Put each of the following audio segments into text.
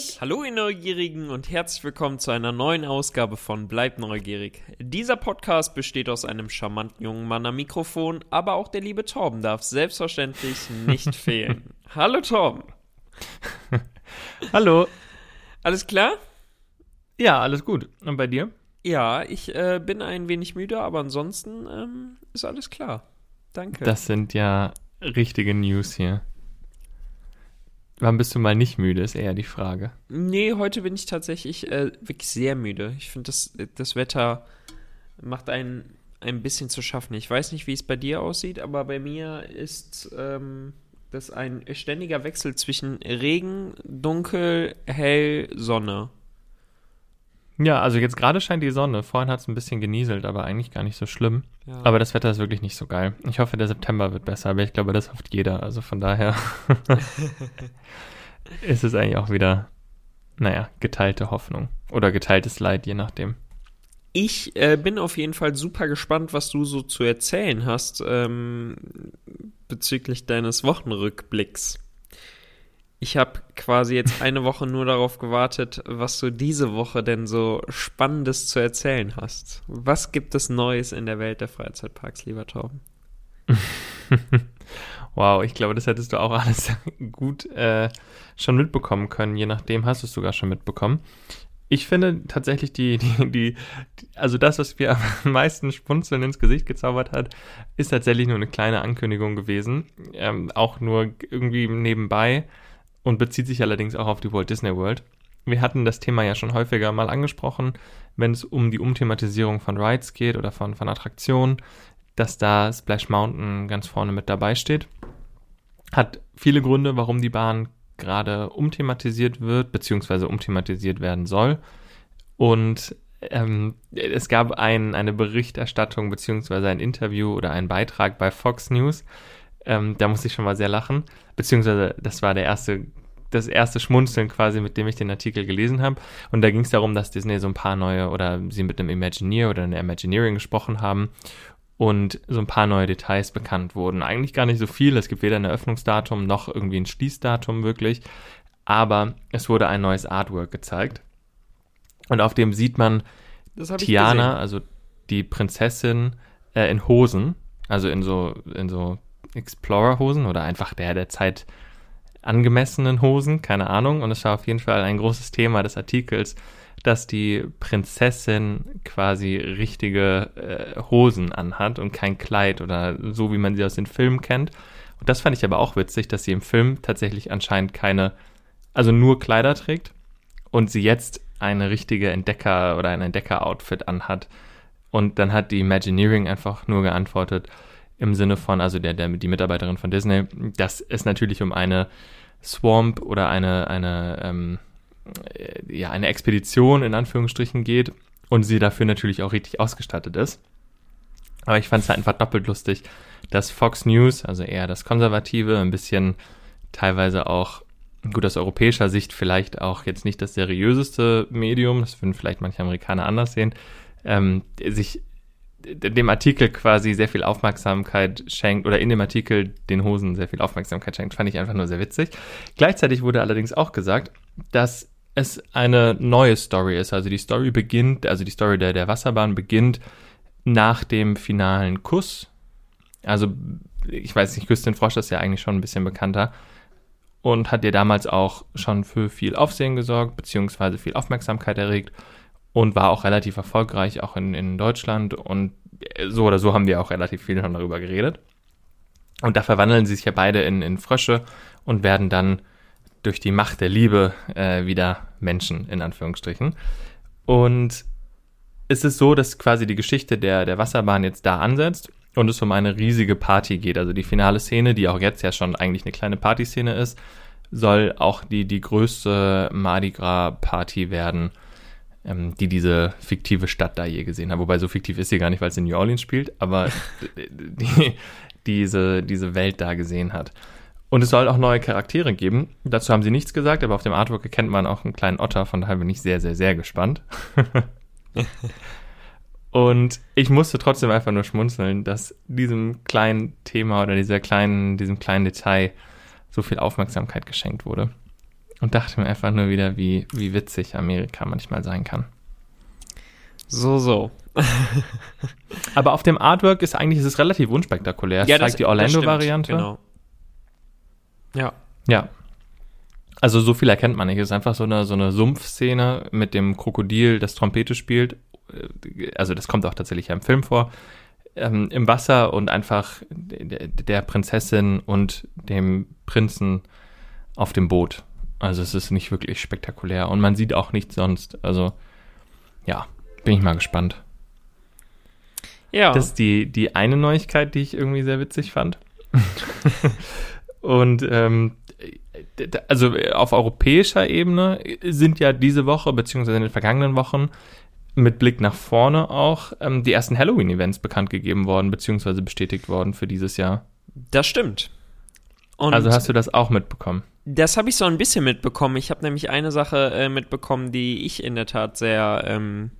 Neugierig. Hallo ihr Neugierigen und herzlich willkommen zu einer neuen Ausgabe von Bleibt neugierig. Dieser Podcast besteht aus einem charmanten jungen Mann am Mikrofon, aber auch der liebe Torben darf selbstverständlich nicht fehlen. Hallo Torben. Hallo. Alles klar? Ja, alles gut. Und bei dir? Ja, ich äh, bin ein wenig müde, aber ansonsten ähm, ist alles klar. Danke. Das sind ja richtige News hier. Wann bist du mal nicht müde, ist eher die Frage. Nee, heute bin ich tatsächlich äh, wirklich sehr müde. Ich finde, das, das Wetter macht einen ein bisschen zu schaffen. Ich weiß nicht, wie es bei dir aussieht, aber bei mir ist ähm, das ein ständiger Wechsel zwischen Regen, Dunkel, Hell, Sonne. Ja, also jetzt gerade scheint die Sonne. Vorhin hat es ein bisschen genieselt, aber eigentlich gar nicht so schlimm. Ja. Aber das Wetter ist wirklich nicht so geil. Ich hoffe, der September wird besser, aber ich glaube, das hofft jeder. Also von daher ist es eigentlich auch wieder, naja, geteilte Hoffnung. Oder geteiltes Leid, je nachdem. Ich äh, bin auf jeden Fall super gespannt, was du so zu erzählen hast ähm, bezüglich deines Wochenrückblicks. Ich habe quasi jetzt eine Woche nur darauf gewartet, was du diese Woche denn so Spannendes zu erzählen hast. Was gibt es Neues in der Welt der Freizeitparks, lieber Torben? wow, ich glaube, das hättest du auch alles gut äh, schon mitbekommen können. Je nachdem hast du es sogar schon mitbekommen. Ich finde tatsächlich die, die, die, also das, was mir am meisten Spunzeln ins Gesicht gezaubert hat, ist tatsächlich nur eine kleine Ankündigung gewesen. Ähm, auch nur irgendwie nebenbei und bezieht sich allerdings auch auf die Walt Disney World. Wir hatten das Thema ja schon häufiger mal angesprochen, wenn es um die Umthematisierung von Rides geht oder von, von Attraktionen, dass da Splash Mountain ganz vorne mit dabei steht. Hat viele Gründe, warum die Bahn gerade umthematisiert wird, beziehungsweise umthematisiert werden soll. Und ähm, es gab ein, eine Berichterstattung, beziehungsweise ein Interview oder einen Beitrag bei Fox News. Ähm, da musste ich schon mal sehr lachen, beziehungsweise das war der erste, das erste Schmunzeln quasi, mit dem ich den Artikel gelesen habe. Und da ging es darum, dass Disney so ein paar neue oder sie mit einem Imagineer oder einer Imagineering gesprochen haben und so ein paar neue Details bekannt wurden. Eigentlich gar nicht so viel. Es gibt weder ein Eröffnungsdatum noch irgendwie ein Schließdatum wirklich. Aber es wurde ein neues Artwork gezeigt. Und auf dem sieht man Tiana, also die Prinzessin, äh, in Hosen. Also in so, in so Explorer-Hosen oder einfach der der Zeit angemessenen Hosen, keine Ahnung. Und es war auf jeden Fall ein großes Thema des Artikels, dass die Prinzessin quasi richtige äh, Hosen anhat und kein Kleid oder so, wie man sie aus den Filmen kennt. Und das fand ich aber auch witzig, dass sie im Film tatsächlich anscheinend keine, also nur Kleider trägt und sie jetzt eine richtige Entdecker oder ein Entdecker-Outfit anhat. Und dann hat die Imagineering einfach nur geantwortet im Sinne von, also der, der, die Mitarbeiterin von Disney, dass es natürlich um eine Swamp oder eine, eine ähm, äh, ja, eine Expedition in Anführungsstrichen geht und sie dafür natürlich auch richtig ausgestattet ist. Aber ich fand es halt einfach doppelt lustig, dass Fox News, also eher das Konservative, ein bisschen teilweise auch, gut aus europäischer Sicht vielleicht auch jetzt nicht das seriöseste Medium, das würden vielleicht manche Amerikaner anders sehen, ähm, sich dem Artikel quasi sehr viel Aufmerksamkeit schenkt oder in dem Artikel den Hosen sehr viel Aufmerksamkeit schenkt, fand ich einfach nur sehr witzig. Gleichzeitig wurde allerdings auch gesagt, dass es eine neue Story ist. Also die Story beginnt, also die Story der, der Wasserbahn beginnt nach dem finalen Kuss. Also, ich weiß nicht, Küstin Frosch ist ja eigentlich schon ein bisschen bekannter und hat ja damals auch schon für viel Aufsehen gesorgt, beziehungsweise viel Aufmerksamkeit erregt und war auch relativ erfolgreich, auch in, in Deutschland. Und so oder so haben wir auch relativ viel schon darüber geredet. Und da verwandeln sie sich ja beide in, in Frösche und werden dann durch die Macht der Liebe äh, wieder Menschen, in Anführungsstrichen. Und es ist so, dass quasi die Geschichte der, der Wasserbahn jetzt da ansetzt und es um eine riesige Party geht. Also die finale Szene, die auch jetzt ja schon eigentlich eine kleine Partyszene ist, soll auch die, die größte Mardi Gras Party werden, ähm, die diese fiktive Stadt da je gesehen hat. Wobei so fiktiv ist sie gar nicht, weil es in New Orleans spielt, aber die, diese, diese Welt da gesehen hat. Und es soll auch neue Charaktere geben. Dazu haben sie nichts gesagt, aber auf dem Artwork erkennt man auch einen kleinen Otter, von daher bin ich sehr, sehr, sehr gespannt. Und ich musste trotzdem einfach nur schmunzeln, dass diesem kleinen Thema oder dieser kleinen, diesem kleinen Detail so viel Aufmerksamkeit geschenkt wurde. Und dachte mir einfach nur wieder, wie, wie witzig Amerika manchmal sein kann. So, so. Aber auf dem Artwork ist eigentlich ist es relativ unspektakulär. Es Ja, zeigt das- die Orlando-Variante. Genau. Ja. Ja. Also so viel erkennt man nicht. Es ist einfach so eine, so eine Sumpfszene mit dem Krokodil, das Trompete spielt. Also das kommt auch tatsächlich ja im Film vor. Ähm, Im Wasser und einfach der, der Prinzessin und dem Prinzen auf dem Boot. Also es ist nicht wirklich spektakulär. Und man sieht auch nichts sonst. Also ja, bin ich mal gespannt. Ja. Das ist die, die eine Neuigkeit, die ich irgendwie sehr witzig fand. Und ähm, also auf europäischer Ebene sind ja diese Woche, beziehungsweise in den vergangenen Wochen, mit Blick nach vorne auch ähm, die ersten Halloween-Events bekannt gegeben worden, beziehungsweise bestätigt worden für dieses Jahr. das stimmt. Und also hast du das auch mitbekommen? Das habe ich so ein bisschen mitbekommen. Ich habe nämlich eine Sache äh, mitbekommen, die ich in der Tat sehr, ähm,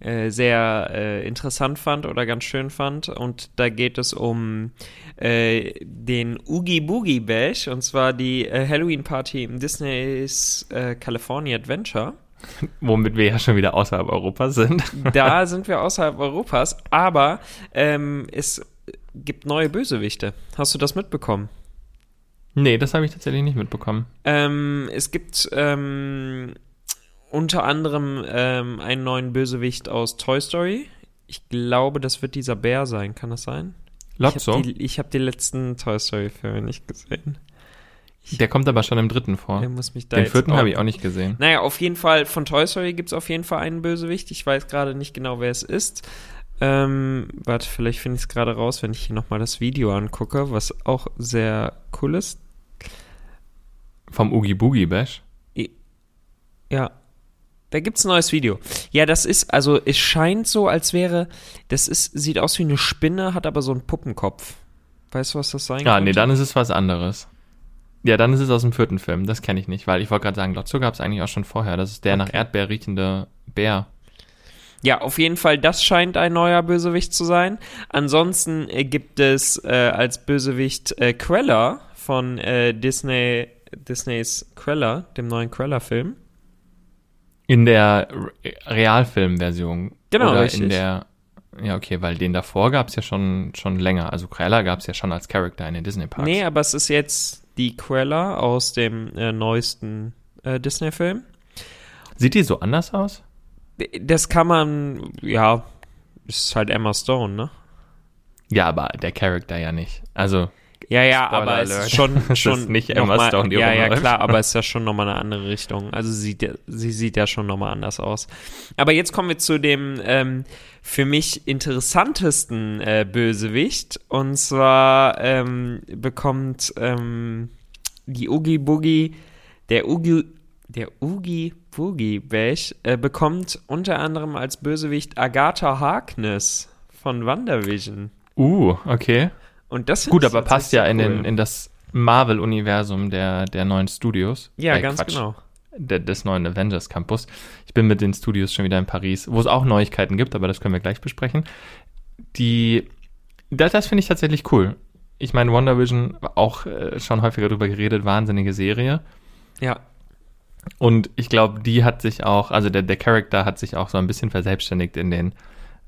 äh, sehr äh, interessant fand oder ganz schön fand. Und da geht es um äh, den Oogie Boogie Bash und zwar die äh, Halloween-Party im Disney's äh, California Adventure. Womit wir ja schon wieder außerhalb Europas sind. Da sind wir außerhalb Europas, aber ähm, es gibt neue Bösewichte. Hast du das mitbekommen? Nee, das habe ich tatsächlich nicht mitbekommen. Ähm, es gibt ähm, unter anderem ähm, einen neuen Bösewicht aus Toy Story. Ich glaube, das wird dieser Bär sein. Kann das sein? Lotso, Ich habe die, ich hab die letzten Toy Story-Filme nicht gesehen. der kommt aber schon im dritten vor. Der muss mich da Den vierten habe ich auch nicht gesehen. Naja, auf jeden Fall, von Toy Story gibt es auf jeden Fall einen Bösewicht. Ich weiß gerade nicht genau, wer es ist. Ähm, warte, vielleicht finde ich es gerade raus, wenn ich hier nochmal das Video angucke, was auch sehr cool ist. Vom Oogie Boogie Bash. Ja. Da gibt's ein neues Video. Ja, das ist, also es scheint so, als wäre, das ist, sieht aus wie eine Spinne, hat aber so einen Puppenkopf. Weißt du, was das sein Ah, könnte? nee, dann ist es was anderes. Ja, dann ist es aus dem vierten Film. Das kenne ich nicht, weil ich wollte gerade sagen, Lotso gab es eigentlich auch schon vorher. Das ist der nach Erdbeer riechende Bär. Ja, auf jeden Fall, das scheint ein neuer Bösewicht zu sein. Ansonsten äh, gibt es äh, als Bösewicht äh, Queller von äh, Disney, Disneys Queller, dem neuen Queller-Film. In der Re- Realfilm-Version. Genau, Oder richtig. in der. Ja, okay, weil den davor gab es ja schon, schon länger. Also Krella gab es ja schon als Charakter in den Disney-Parks. Nee, aber es ist jetzt die Queller aus dem äh, neuesten äh, Disney-Film. Sieht die so anders aus? Das kann man, ja, ist halt Emma Stone, ne? Ja, aber der Charakter ja nicht. Also, Ja, ja, Spoiler aber es alert. ist schon, Es schon ist nicht Emma mal, Stone, die Ja, ja, klar, aber es ist ja schon nochmal eine andere Richtung. Also sie sieht, ja, sie sieht ja schon nochmal anders aus. Aber jetzt kommen wir zu dem ähm, für mich interessantesten äh, Bösewicht. Und zwar ähm, bekommt ähm, die Oogie Boogie, der Oogie, der Oogie Boogie Bash, äh, bekommt unter anderem als Bösewicht Agatha Harkness von WandaVision. uh, okay. Und das Gut, aber passt ja in, den, in das Marvel-Universum der, der neuen Studios. Ja, Äh, ganz Quatsch, genau. de- des neuen Avengers Campus. Ich bin mit den Studios schon wieder in Paris, wo es auch Neuigkeiten gibt, aber das können wir gleich besprechen. Die, das, das finde ich tatsächlich cool. Ich meine, WandaVision, auch äh, schon häufiger drüber geredet, wahnsinnige Serie. Ja, Und ich glaube, die hat sich auch, also der, der Charakter hat sich auch so ein bisschen verselbstständigt in den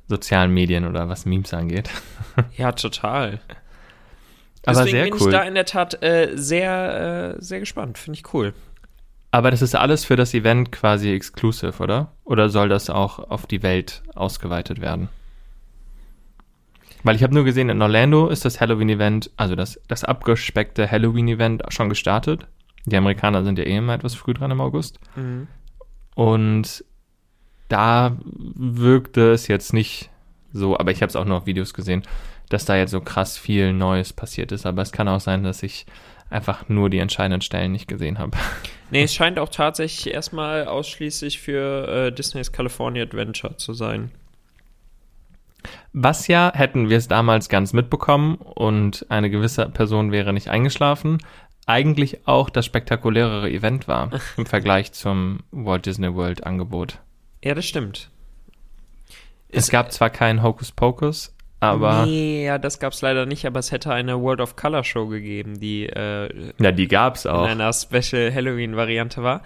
sozialen Medien oder was Memes angeht. ja, total. Aber Deswegen sehr bin cool. ich da in der Tat äh, sehr, äh, sehr gespannt. Finde ich cool. Aber das ist alles für das Event quasi exclusive, oder? Oder soll das auch auf die Welt ausgeweitet werden? Weil ich habe nur gesehen, in Orlando ist das Halloween-Event, also das, das abgespeckte Halloween-Event schon gestartet. Die Amerikaner sind ja eh immer etwas früh dran im August. Mhm. Und da wirkte es jetzt nicht so, aber ich habe es auch nur auf Videos gesehen, dass da jetzt so krass viel Neues passiert ist. Aber es kann auch sein, dass ich einfach nur die entscheidenden Stellen nicht gesehen habe. Nee, es scheint auch tatsächlich erstmal ausschließlich für äh, Disneys California Adventure zu sein. Was ja, hätten wir es damals ganz mitbekommen und eine gewisse Person wäre nicht eingeschlafen, eigentlich auch das spektakulärere Event war im Vergleich zum Walt Disney World Angebot. Ja, das stimmt. Es Ist- gab zwar keinen Hocus Pocus, Aber Nee, ja, das gab's leider nicht, aber es hätte eine World of Color Show gegeben, die äh, ja, die gab's in auch. einer Special Halloween-Variante war.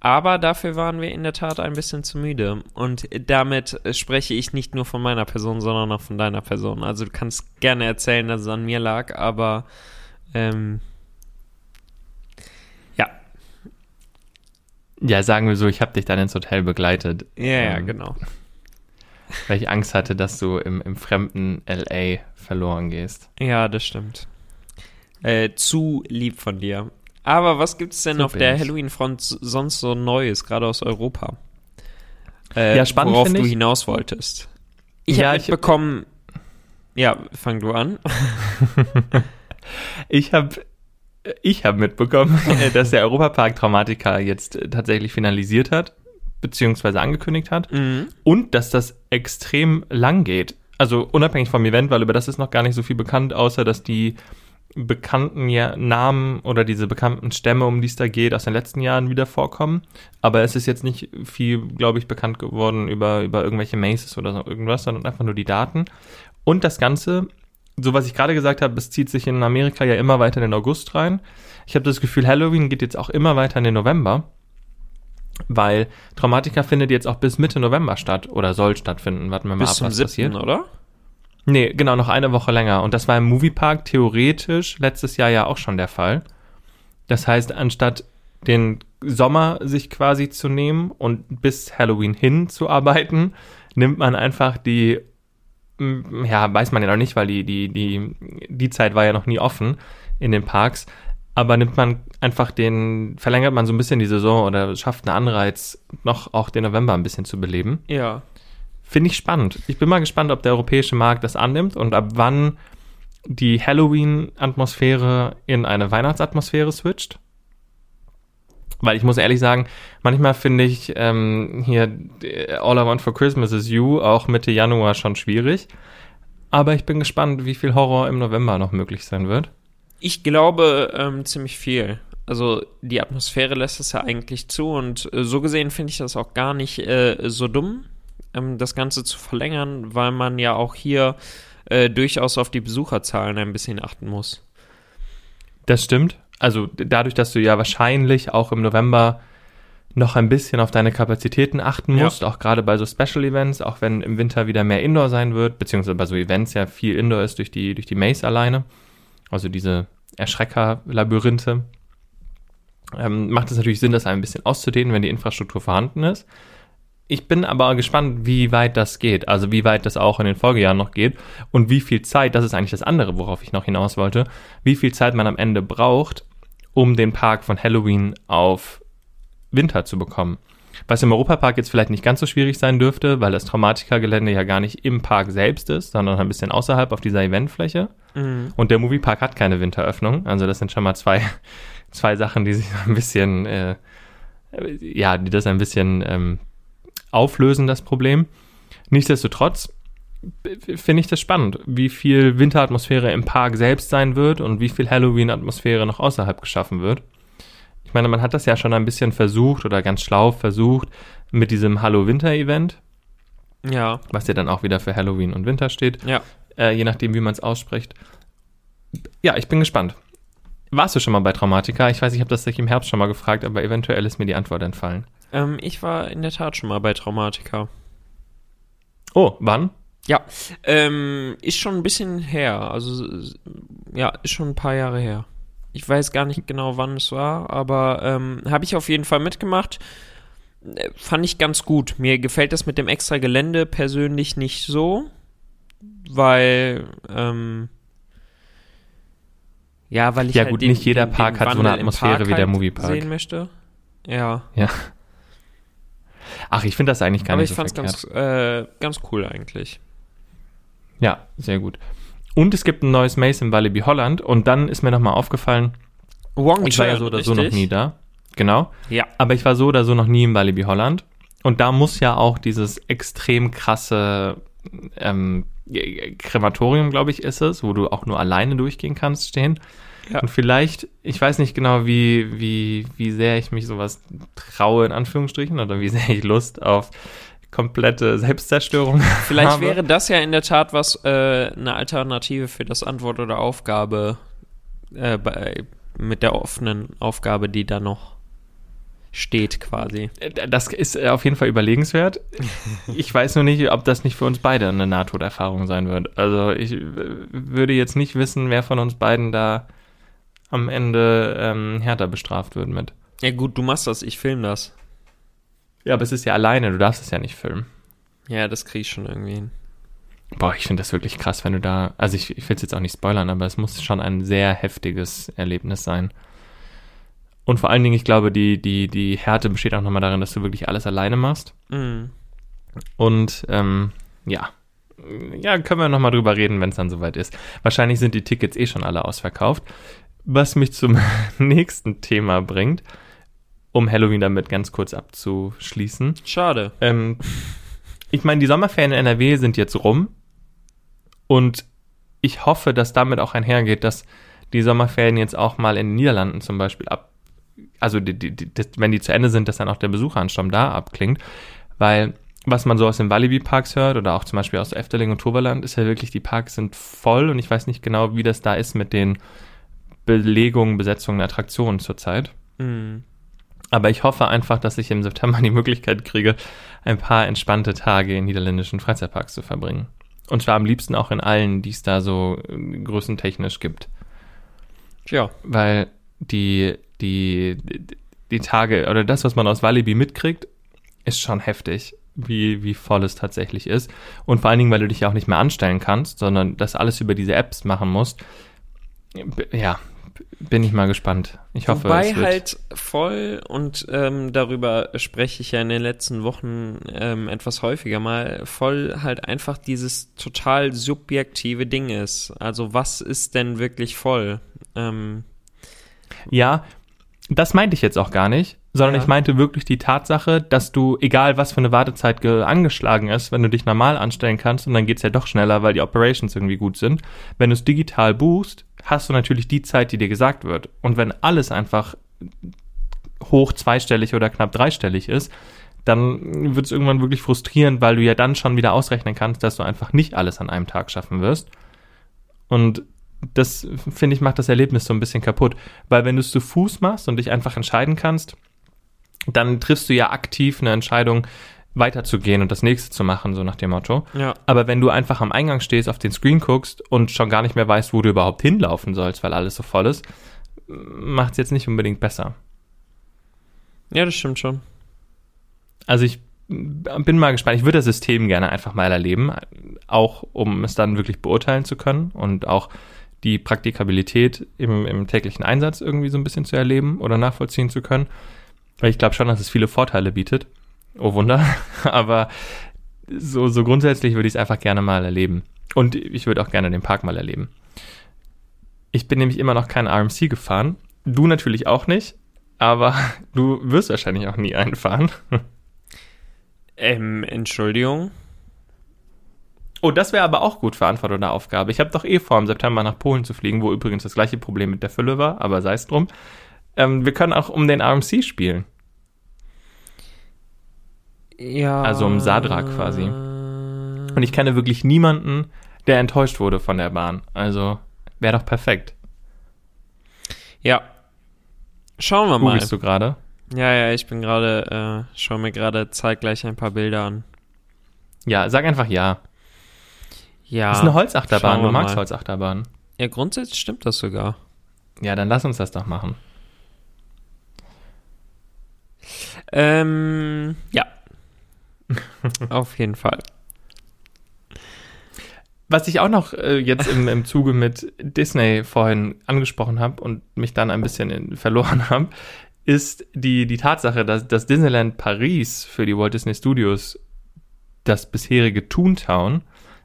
Aber dafür waren wir in der Tat ein bisschen zu müde. Und damit spreche ich nicht nur von meiner Person, sondern auch von deiner Person. Also du kannst gerne erzählen, dass es an mir lag, aber ähm, ja, Ja, sagen wir so, ich habe dich dann ins Hotel begleitet. ja, ja, ähm, genau. Weil ich Angst hatte, dass du im, im fremden LA verloren gehst. Ja, das stimmt. Äh, zu lieb von dir. Aber was gibt's denn So auf der. Halloween-Front sonst so Neues, gerade aus Europa? Äh, Ja, spannend Worauf du ich- hinaus wolltest. Ich Ja, habe ich- mitbekommen. Ja, fang du an. Ich habe ich hab mitbekommen, dass der Europapark Traumatica jetzt äh, tatsächlich finalisiert hat, beziehungsweise angekündigt hat. Mhm. Und dass das extrem lang geht. Also unabhängig vom Event, weil über das ist noch gar nicht so viel bekannt, außer dass die bekannten ja Namen oder diese bekannten Stämme, um die es da geht, aus den letzten Jahren wieder vorkommen. Aber es ist jetzt nicht viel, glaube ich, bekannt geworden über, über irgendwelche Maces oder so irgendwas, sondern einfach nur die Daten. Und das Ganze, so was ich gerade gesagt habe, es zieht sich in Amerika ja immer weiter in den August rein. Ich habe das Gefühl, Halloween geht jetzt auch immer weiter in den November, weil Traumatica findet jetzt auch bis Mitte November statt oder soll stattfinden. Warten wir mal Bis ab, zum was 7., passiert. oder? Nee, genau, noch eine Woche länger. Und das war im Moviepark theoretisch letztes Jahr ja auch schon der Fall. Das heißt, anstatt den Sommer sich quasi zu nehmen und bis Halloween hin zu arbeiten, nimmt man einfach die, ja, weiß man ja noch nicht, weil die, die, die, die Zeit war ja noch nie offen in den Parks. Aber nimmt man einfach den, verlängert man so ein bisschen die Saison oder schafft einen Anreiz, noch auch den November ein bisschen zu beleben. Ja. Finde ich spannend. Ich bin mal gespannt, ob der europäische Markt das annimmt und ab wann die Halloween-Atmosphäre in eine Weihnachtsatmosphäre switcht. Weil ich muss ehrlich sagen, manchmal finde ich ähm, hier äh, All I Want for Christmas is You auch Mitte Januar schon schwierig. Aber ich bin gespannt, wie viel Horror im November noch möglich sein wird. Ich glaube ähm, ziemlich viel. Also die Atmosphäre lässt es ja eigentlich zu und äh, so gesehen finde ich das auch gar nicht äh, so dumm, ähm, das Ganze zu verlängern, weil man ja auch hier äh, durchaus auf die Besucherzahlen ein bisschen achten muss. Das stimmt. Also dadurch, dass du ja wahrscheinlich auch im November noch ein bisschen auf deine Kapazitäten achten Ja. musst, auch gerade bei so Special Events, auch wenn im Winter wieder mehr Indoor sein wird, beziehungsweise bei so Events ja viel Indoor ist durch die, durch die Maze alleine, also diese Erschrecker-Labyrinthe, ähm, macht es natürlich Sinn, das ein bisschen auszudehnen, wenn die Infrastruktur vorhanden ist. Ich bin aber gespannt, wie weit das geht, also wie weit das auch in den Folgejahren noch geht und wie viel Zeit, das ist eigentlich das andere, worauf ich noch hinaus wollte, wie viel Zeit man am Ende braucht, um den Park von Halloween auf Winter zu bekommen. Was im Europapark jetzt vielleicht nicht ganz so schwierig sein dürfte, weil das Traumatica-Gelände ja gar nicht im Park selbst ist, sondern ein bisschen außerhalb auf dieser Eventfläche. Mhm. Und der Moviepark hat keine Winteröffnung. Also das sind schon mal zwei, zwei Sachen, die sich ein bisschen, äh, ja, die das ein bisschen ähm, auflösen, das Problem. Nichtsdestotrotz finde ich das spannend, wie viel Winteratmosphäre im Park selbst sein wird und wie viel Halloween-Atmosphäre noch außerhalb geschaffen wird. Ich meine, man hat das ja schon ein bisschen versucht oder ganz schlau versucht mit diesem Hallo-Winter-Event, Ja, was ja dann auch wieder für Halloween und Winter steht ja. äh, je nachdem, wie man es ausspricht. Ja, ich bin gespannt. Warst du schon mal bei Traumatica? Ich weiß, ich habe das dich im Herbst schon mal gefragt, aber eventuell ist mir die Antwort entfallen. Ähm, ich war in der Tat schon mal bei Traumatica. Oh, wann? Ja, ähm, ist schon ein bisschen her. Also, ja, ist schon ein paar Jahre her. Ich weiß gar nicht genau, wann es war, aber ähm, habe ich auf jeden Fall mitgemacht. Äh, Fand ich ganz gut. Mir gefällt das mit dem extra Gelände persönlich nicht so, weil, ähm, ja, weil ich Ja, halt gut, den, nicht jeder den, Park den hat so eine Wandel Atmosphäre wie der halt Moviepark. sehen möchte. Ja, Ja. Ach, ich finde das eigentlich gar aber nicht ich so fand's verkehrt. ganz, äh, ganz cool eigentlich. Ja, sehr gut. Und es gibt ein neues Maze im Walibi Holland und dann ist mir nochmal aufgefallen, Wong ich war ja so oder so noch nie da. Genau. Ja. Aber ich war so oder so noch nie im Walibi Holland. Und da muss ja auch dieses extrem krasse ähm, Krematorium, glaube ich, ist es, wo du auch nur alleine durchgehen kannst, stehen. Ja. Und vielleicht, ich weiß nicht genau, wie, wie, wie sehr ich mich sowas traue, in Anführungsstrichen, oder wie sehr ich Lust auf komplette Selbstzerstörung. Vielleicht habe. wäre das ja in der Tat was, äh, eine Alternative für das Antwort oder Aufgabe äh, bei, mit der offenen Aufgabe, die da noch steht quasi. Das ist äh, auf jeden Fall überlegenswert. Ich weiß nur nicht, ob das nicht für uns beide eine Nahtoderfahrung sein wird. Also ich äh, würde jetzt nicht wissen, wer von uns beiden da am Ende ähm, härter bestraft wird mit. Ja gut, du machst das, ich film das. Ja, aber es ist ja alleine, du darfst es ja nicht filmen. Ja, das krieg ich schon irgendwie hin. Boah, ich finde das wirklich krass, wenn du da. Also ich, ich will es jetzt auch nicht spoilern, aber es muss schon ein sehr heftiges Erlebnis sein. Und vor allen Dingen, ich glaube, die, die, die Härte besteht auch nochmal darin, dass du wirklich alles alleine machst. Mhm. Und ähm, ja. Ja, können wir nochmal drüber reden, wenn es dann soweit ist. Wahrscheinlich sind die Tickets eh schon alle ausverkauft. Was mich zum nächsten Thema bringt, um Halloween damit ganz kurz abzuschließen. Schade. Ähm, ich meine, die Sommerferien in NRW sind jetzt rum und ich hoffe, dass damit auch einhergeht, dass die Sommerferien jetzt auch mal in den Niederlanden zum Beispiel ab, also die, die, die, das, wenn die zu Ende sind, dass dann auch der Besucheransturm da abklingt, weil was man so aus den Walibi-Parks hört oder auch zum Beispiel aus Efteling und Toverland, ist ja wirklich, die Parks sind voll und ich weiß nicht genau, wie das da ist mit den Belegungen, Besetzungen, Attraktionen zurzeit. Mhm. Aber ich hoffe einfach, dass ich im September die Möglichkeit kriege, ein paar entspannte Tage in niederländischen Freizeitparks zu verbringen. Und zwar am liebsten auch in allen, die es da so äh, größentechnisch gibt. Tja. Weil die, die, die Tage oder das, was man aus Walibi mitkriegt, ist schon heftig, wie, wie voll es tatsächlich ist. Und vor allen Dingen, weil du dich ja auch nicht mehr anstellen kannst, sondern das alles über diese Apps machen musst. Ja, bin ich mal gespannt. Ich hoffe, Wobei es wird halt voll und ähm, darüber spreche ich ja in den letzten Wochen ähm, etwas häufiger mal, voll halt einfach dieses total subjektive Ding ist. Also was ist denn wirklich voll? Ähm, Ja, das meinte ich jetzt auch gar nicht, sondern Ja. ich meinte wirklich die Tatsache, dass du, egal was für eine Wartezeit ge- angeschlagen ist, wenn du dich normal anstellen kannst und dann geht's ja doch schneller, weil die Operations irgendwie gut sind, wenn du es digital buchst, hast du natürlich die Zeit, die dir gesagt wird. Und wenn alles einfach hoch zweistellig oder knapp dreistellig ist, dann wird es irgendwann wirklich frustrierend, weil du ja dann schon wieder ausrechnen kannst, dass du einfach nicht alles an einem Tag schaffen wirst. Und das, finde ich, macht das Erlebnis so ein bisschen kaputt. Weil wenn du es zu Fuß machst und dich einfach entscheiden kannst, dann triffst du ja aktiv eine Entscheidung, weiterzugehen und das nächste zu machen, so nach dem Motto. ja. Aber wenn du einfach am Eingang stehst, auf den Screen guckst und schon gar nicht mehr weißt, wo du überhaupt hinlaufen sollst, weil alles so voll ist, macht es jetzt nicht unbedingt besser. Ja, das stimmt schon. Also ich bin mal gespannt. Ich würde das System gerne einfach mal erleben, auch um es dann wirklich beurteilen zu können und auch die Praktikabilität im, im täglichen Einsatz irgendwie so ein bisschen zu erleben oder nachvollziehen zu können. Weil ich glaube schon, dass es viele Vorteile bietet. Oh Wunder. Aber so, so grundsätzlich würde ich es einfach gerne mal erleben. Und ich würde auch gerne den Park mal erleben. Ich bin nämlich immer noch kein RMC gefahren. Du natürlich auch nicht. Aber du wirst wahrscheinlich auch nie einfahren. Ähm, Entschuldigung. Oh, das wäre aber auch gut für Antwort oder Aufgabe. Ich habe doch eh vor, im September nach Polen zu fliegen, wo übrigens das gleiche Problem mit der Fülle war, aber sei es drum. Ähm, wir können auch um den RMC spielen. Ja. Also um Sadra quasi. Und ich kenne wirklich niemanden, der enttäuscht wurde von der Bahn. Also wäre doch perfekt. Ja. Schauen wir mal. Googlest du gerade? Ja, ja, ich bin gerade, äh, schau mir gerade zeitgleich ein paar Bilder an. Ja, sag einfach ja. Ja. Das ist eine Holzachterbahn. Du magst mal. Holzachterbahn. Ja, grundsätzlich stimmt das sogar. Ja, dann lass uns das doch machen. Ähm, ja. Auf jeden Fall. Was ich auch noch äh, jetzt im, im Zuge mit Disney vorhin angesprochen habe und mich dann ein bisschen in, verloren habe, ist die, die Tatsache, dass, dass Disneyland Paris für die Walt Disney Studios das bisherige Toontown,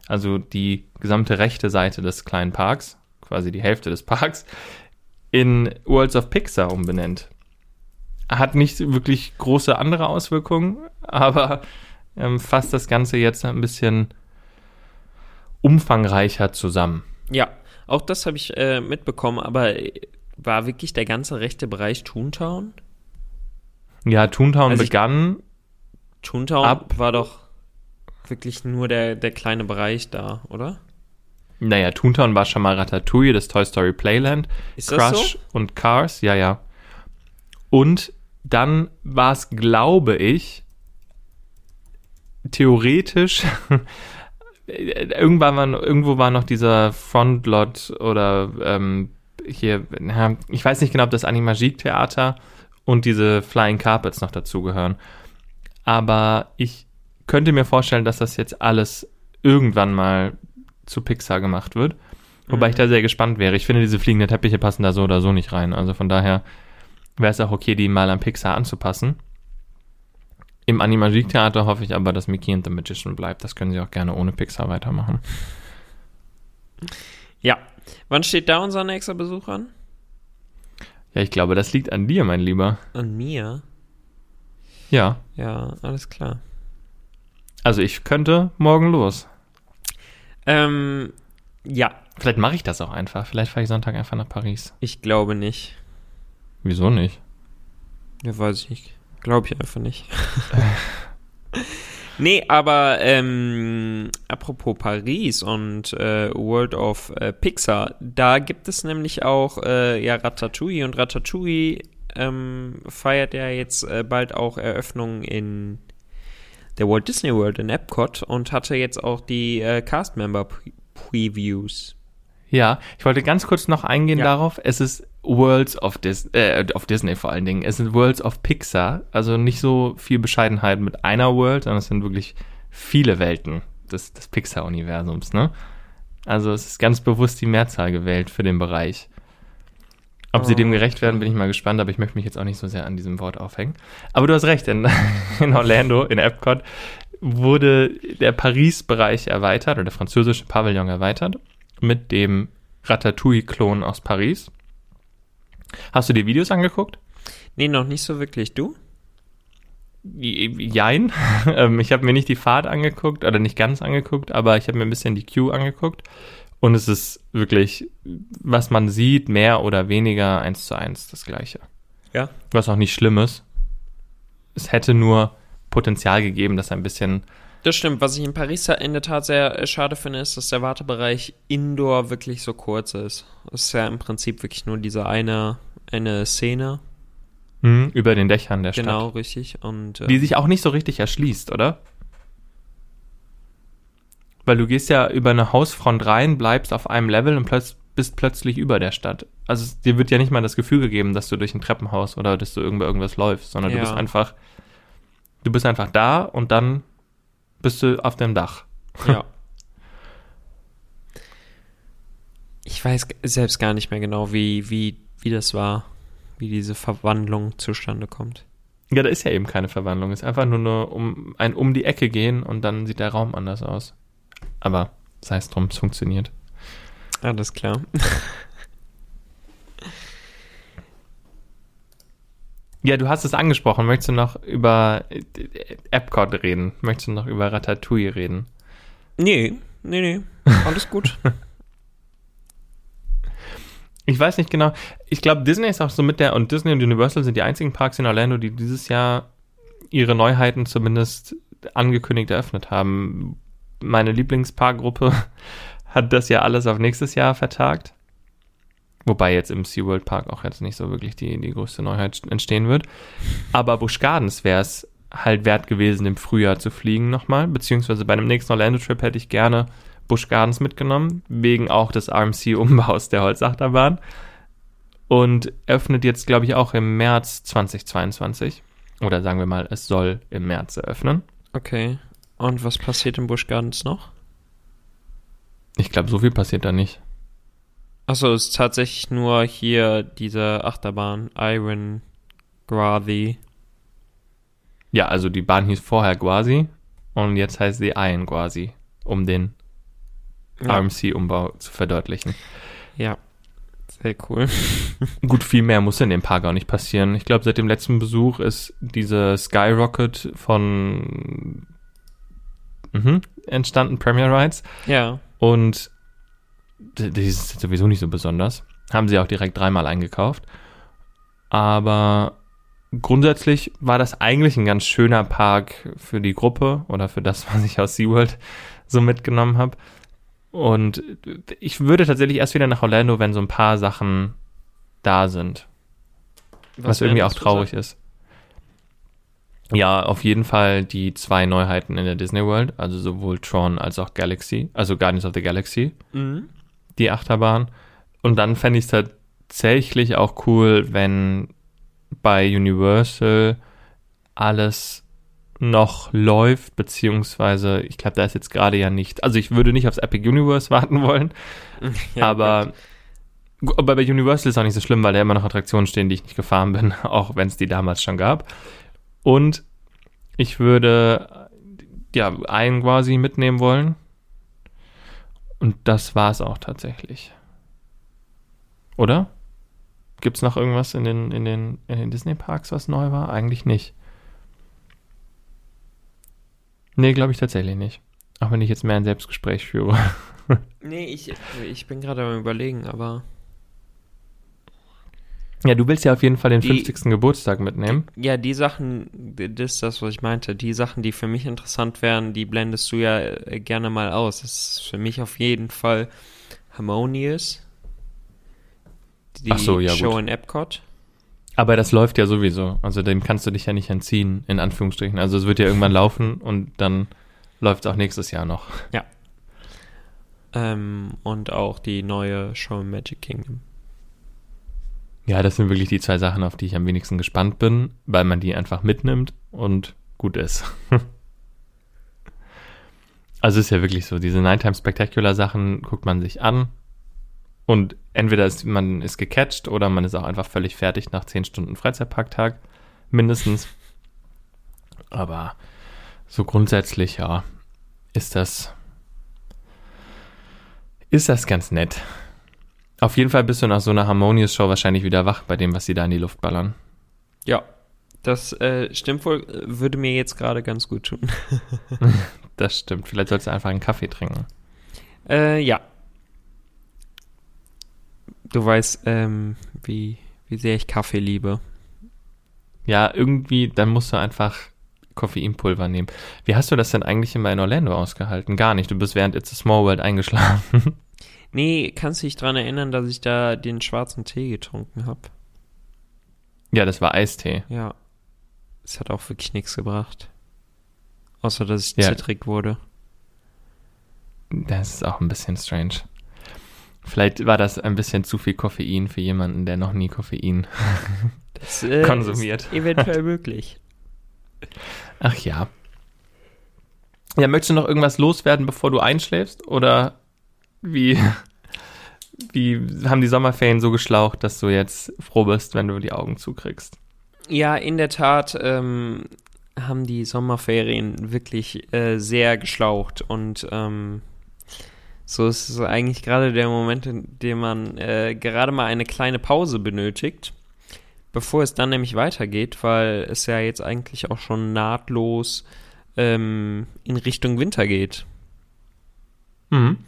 also die gesamte rechte Seite des kleinen Parks, quasi die Hälfte des Parks, in Worlds of Pixar umbenennt. Hat nicht wirklich große andere Auswirkungen, aber ähm, fasst das Ganze jetzt ein bisschen umfangreicher zusammen. Ja, auch das habe ich äh, mitbekommen, aber äh, war wirklich der ganze rechte Bereich Toontown? Ja, Toontown Also ich- begann, Toontown Ab- war doch wirklich nur der, der kleine Bereich da, oder? Naja, Toontown war schon mal Ratatouille, das Toy Story Playland, Ist Crush so? und Cars, ja, ja. Und dann war es, glaube ich, theoretisch, irgendwann war, irgendwo war noch dieser Frontlot oder ähm, hier, ich weiß nicht genau, ob das Animagique Theater und diese Flying Carpets noch dazugehören. Aber ich könnte mir vorstellen, dass das jetzt alles irgendwann mal zu Pixar gemacht wird. Wobei Mhm. ich da sehr gespannt wäre. Ich finde, diese fliegenden Teppiche passen da so oder so nicht rein. Also von daher wäre es auch okay, die mal an Pixar anzupassen. Im Animagique-Theater hoffe ich aber, dass Mickey and the Magician bleibt. Das können sie auch gerne ohne Pixar weitermachen. Ja. Wann steht da unser nächster Besuch an? Ja, ich glaube, das liegt an dir, mein Lieber. An mir? Ja. Ja, alles klar. Also ich könnte morgen los. Ähm, ja, Vielleicht mache ich das auch einfach. Vielleicht fahre ich Sonntag einfach nach Paris. ich glaube nicht. Wieso nicht? Ja, weiß ich nicht. Glaube ich einfach nicht. nee, aber ähm, apropos Paris und äh, World of äh, Pixar, da gibt es nämlich auch äh, ja Ratatouille und Ratatouille ähm, feiert ja jetzt äh, bald auch Eröffnung in der Walt Disney World in Epcot und hatte jetzt auch die äh, Cast-Member-Previews. Ja, ich wollte ganz kurz noch eingehen Ja. darauf. Es ist Worlds of, Dis äh, of Disney vor allen Dingen. Es sind Worlds of Pixar. Also nicht so viel Bescheidenheit mit einer World, sondern es sind wirklich viele Welten des, des Pixar-Universums, ne? Also es ist ganz bewusst die Mehrzahl gewählt für den Bereich. Ob sie Oh, dem gerecht werden, bin ich mal gespannt, aber ich möchte mich jetzt auch nicht so sehr an diesem Wort aufhängen. Aber du hast recht, in, in Orlando, in Epcot, wurde der Paris-Bereich erweitert oder der französische Pavillon erweitert mit dem Ratatouille-Klon aus Paris. Hast du dir Videos angeguckt? Nee, noch nicht so wirklich. Du? Jein. Ähm, ich habe mir nicht die Fahrt angeguckt oder nicht ganz angeguckt, aber ich habe mir ein bisschen die Queue angeguckt. Und es ist wirklich, was man sieht, mehr oder weniger eins zu eins das gleiche. Ja. Was auch nicht schlimm ist. Es hätte nur Potenzial gegeben, dass ein bisschen Das stimmt. Was ich in Paris in der Tat sehr äh, schade finde, ist, dass der Wartebereich indoor wirklich so kurz ist. Es ist ja im Prinzip wirklich nur diese eine, eine Szene. hm, über den Dächern der Genau, Stadt. richtig. Und äh, Die sich auch nicht so richtig erschließt, oder? Weil du gehst ja über eine Hausfront rein, bleibst auf einem Level und plötz bist plötzlich über der Stadt. Also dir wird ja nicht mal das Gefühl gegeben, dass du durch ein Treppenhaus oder dass du irgendwo irgendwas läufst, sondern Ja. du bist einfach, du bist einfach da und dann bist du auf dem Dach. ja. Ich weiß selbst gar nicht mehr genau, wie, wie, wie das war, wie diese Verwandlung zustande kommt. Ja, da ist ja eben keine Verwandlung. Es ist einfach nur, nur um ein um die Ecke gehen und dann sieht der Raum anders aus. Aber sei es drum, es funktioniert. Alles klar. Ja, du hast es angesprochen. Möchtest du noch über äh, Epcot reden? Möchtest du noch über Ratatouille reden? Nee, nee, nee. Alles gut. Ich weiß nicht genau. Ich glaube, Disney ist auch so mit der, und Disney und Universal sind die einzigen Parks in Orlando, die dieses Jahr ihre Neuheiten zumindest angekündigt eröffnet haben. Meine Lieblingsparkgruppe hat das ja alles auf nächstes Jahr vertagt. Wobei jetzt im SeaWorld Park auch jetzt nicht so wirklich die, die größte Neuheit entstehen wird. Aber Busch Gardens wäre es halt wert gewesen, im Frühjahr zu fliegen nochmal. Beziehungsweise bei einem nächsten Orlando-Trip hätte ich gerne Busch Gardens mitgenommen, wegen auch des RMC-Umbaus der Holzachterbahn. Und öffnet jetzt, glaube ich, auch im März 2022. Oder sagen wir mal, es soll im März eröffnen. Okay. Und was passiert in Busch Gardens noch? Ich glaube, so viel passiert da nicht. Achso, es ist tatsächlich nur hier diese Achterbahn, Iron Gravy. Ja, also die Bahn hieß vorher Guasi und jetzt heißt sie Iron Guasi, um den Ja. RMC-Umbau zu verdeutlichen. ja. Sehr cool. Gut, viel mehr muss in dem Park auch nicht passieren. Ich glaube, seit dem letzten Besuch ist diese Skyrocket von mhm, entstanden, Premier Rides. Ja. Und die ist sowieso nicht so besonders. Haben sie auch direkt dreimal eingekauft. Aber grundsätzlich war das eigentlich ein ganz schöner Park für die Gruppe oder für das, was ich aus SeaWorld so mitgenommen habe. Und ich würde tatsächlich erst wieder nach Orlando, wenn so ein paar Sachen da sind. Was, was irgendwie auch traurig ist. Ja, auf jeden Fall die zwei Neuheiten in der Disney World, also sowohl Tron als auch Galaxy, also Guardians of the Galaxy, mhm. Die Achterbahn. Und dann fände ich es tatsächlich auch cool, wenn bei Universal alles noch läuft, beziehungsweise ich glaube, da ist jetzt gerade ja nicht, also ich würde nicht aufs Epic Universe warten wollen, ja, aber, aber bei Universal ist auch nicht so schlimm, weil da immer noch Attraktionen stehen, die ich nicht gefahren bin, auch wenn es die damals schon gab. Und ich würde ja einen quasi mitnehmen wollen. Und das war es auch tatsächlich. Oder? Gibt es noch irgendwas in den, in den, in den Disney-Parks, was neu war? Eigentlich nicht. Nee, glaube ich tatsächlich nicht. Auch wenn ich jetzt mehr ein Selbstgespräch führe. nee, ich, ich bin gerade am überlegen, aber. Ja, du willst ja auf jeden Fall den die, 50. Geburtstag mitnehmen. Ja, die Sachen, das ist das, was ich meinte. Die Sachen, die für mich interessant wären, die blendest du ja äh, gerne mal aus. Das ist für mich auf jeden Fall Harmonious. Die Ach so, ja, Show gut. in Epcot. Aber das läuft ja sowieso. Also dem kannst du dich ja nicht entziehen, in Anführungsstrichen. Also es wird ja irgendwann laufen und dann läuft es auch nächstes Jahr noch. Ja. Ähm, und auch die neue Show in Magic Kingdom. Ja, das sind wirklich die zwei Sachen, auf die ich am wenigsten gespannt bin, weil man die einfach mitnimmt und gut ist. also ist ja wirklich so, diese Nighttime Spectacular Sachen guckt man sich an und entweder ist man ist gecatcht oder man ist auch einfach völlig fertig nach 10 Stunden Freizeitparktag, mindestens. Aber so grundsätzlich, ja, ist das, ist das ganz nett. Auf jeden Fall bist du nach so einer Harmonious Show wahrscheinlich wieder wach bei dem, was sie da in die Luft ballern. Ja, das äh, stimmt wohl, würde mir jetzt gerade ganz gut tun. das stimmt. Vielleicht sollst du einfach einen Kaffee trinken. Äh, ja. Du weißt, ähm, wie, wie sehr ich Kaffee liebe. Ja, irgendwie, dann musst du einfach Koffeinpulver nehmen. Wie hast du das denn eigentlich immer in Orlando ausgehalten? Gar nicht. Du bist während It's a Small World eingeschlafen. Nee, kannst du dich dran erinnern, dass ich da den schwarzen Tee getrunken habe? Ja, das war Eistee. Ja. Es hat auch wirklich nichts gebracht. Außer, dass ich ja. zittrig wurde. Das ist auch ein bisschen strange. Vielleicht war das ein bisschen zu viel Koffein für jemanden, der noch nie Koffein das, äh, konsumiert. Ist eventuell möglich. Ach ja. Ja, möchtest du noch irgendwas loswerden, bevor du einschläfst? Oder wie, wie haben die Sommerferien so geschlaucht, dass du jetzt froh bist, wenn du die Augen zukriegst? Ja, in der Tat ähm, haben die Sommerferien wirklich äh, sehr geschlaucht und ähm, so ist es eigentlich gerade der Moment, in dem man äh, gerade mal eine kleine Pause benötigt, bevor es dann nämlich weitergeht, weil es ja jetzt eigentlich auch schon nahtlos ähm, in Richtung Winter geht. Mhm.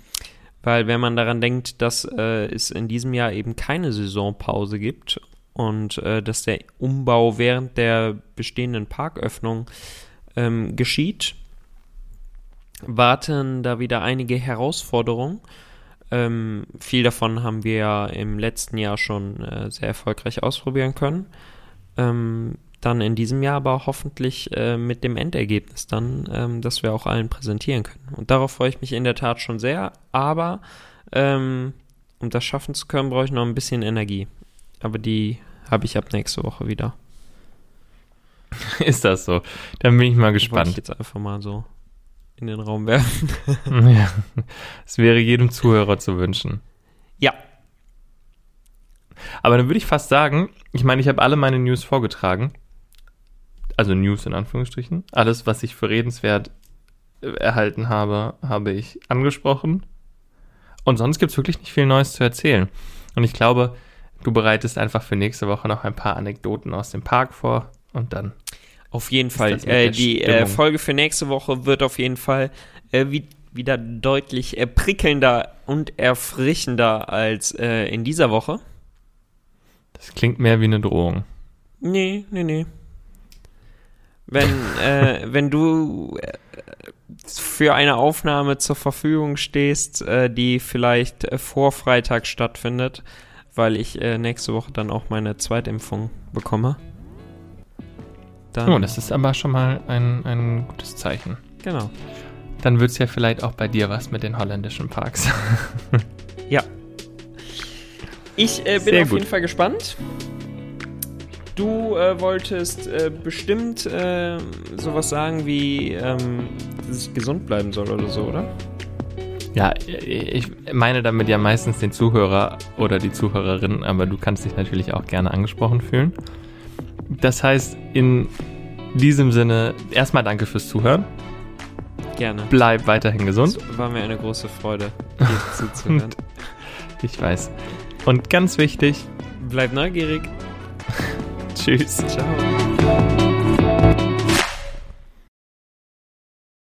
Weil wenn man daran denkt, dass äh, es in diesem Jahr eben keine Saisonpause gibt und äh, dass der Umbau während der bestehenden Parköffnung ähm, geschieht, warten da wieder einige Herausforderungen. Ähm, viel davon haben wir ja im letzten Jahr schon äh, sehr erfolgreich ausprobieren können. Ähm, dann in diesem Jahr aber hoffentlich äh, mit dem Endergebnis dann, ähm, dass wir auch allen präsentieren können. Und darauf freue ich mich in der Tat schon sehr, aber ähm, um das schaffen zu können, brauche ich noch ein bisschen Energie. Aber die habe ich ab nächste Woche wieder. Ist das so? Dann bin ich mal gespannt. ich jetzt einfach mal so in den Raum werfen. ja, es wäre jedem Zuhörer zu wünschen. Ja. Aber dann würde ich fast sagen, ich meine, ich habe alle meine News vorgetragen also News in Anführungsstrichen. Alles, was ich für redenswert äh, erhalten habe, habe ich angesprochen. Und sonst gibt es wirklich nicht viel Neues zu erzählen. Und ich glaube, du bereitest einfach für nächste Woche noch ein paar Anekdoten aus dem Park vor und dann. Auf jeden Fall. Äh, die äh, Folge für nächste Woche wird auf jeden Fall äh, wie, wieder deutlich prickelnder und erfrischender als äh, in dieser Woche. Das klingt mehr wie eine Drohung. Nee, nee, nee. Wenn, äh, wenn du äh, für eine Aufnahme zur Verfügung stehst, äh, die vielleicht äh, vor Freitag stattfindet, weil ich äh, nächste Woche dann auch meine Zweitimpfung bekomme. Dann, oh, das ist aber schon mal ein, ein gutes Zeichen. Genau. Dann wird es ja vielleicht auch bei dir was mit den holländischen Parks. ja. Ich äh, bin Sehr auf gut. jeden Fall gespannt. Du äh, wolltest äh, bestimmt äh, sowas sagen wie, ähm, dass ich gesund bleiben soll oder so, oder? Ja, ich meine damit ja meistens den Zuhörer oder die Zuhörerin, aber du kannst dich natürlich auch gerne angesprochen fühlen. Das heißt, in diesem Sinne, erstmal danke fürs Zuhören. Gerne. Bleib weiterhin gesund. Es war mir eine große Freude, dir zuzuhören. ich weiß. Und ganz wichtig, bleib neugierig. Tschüss. Ciao.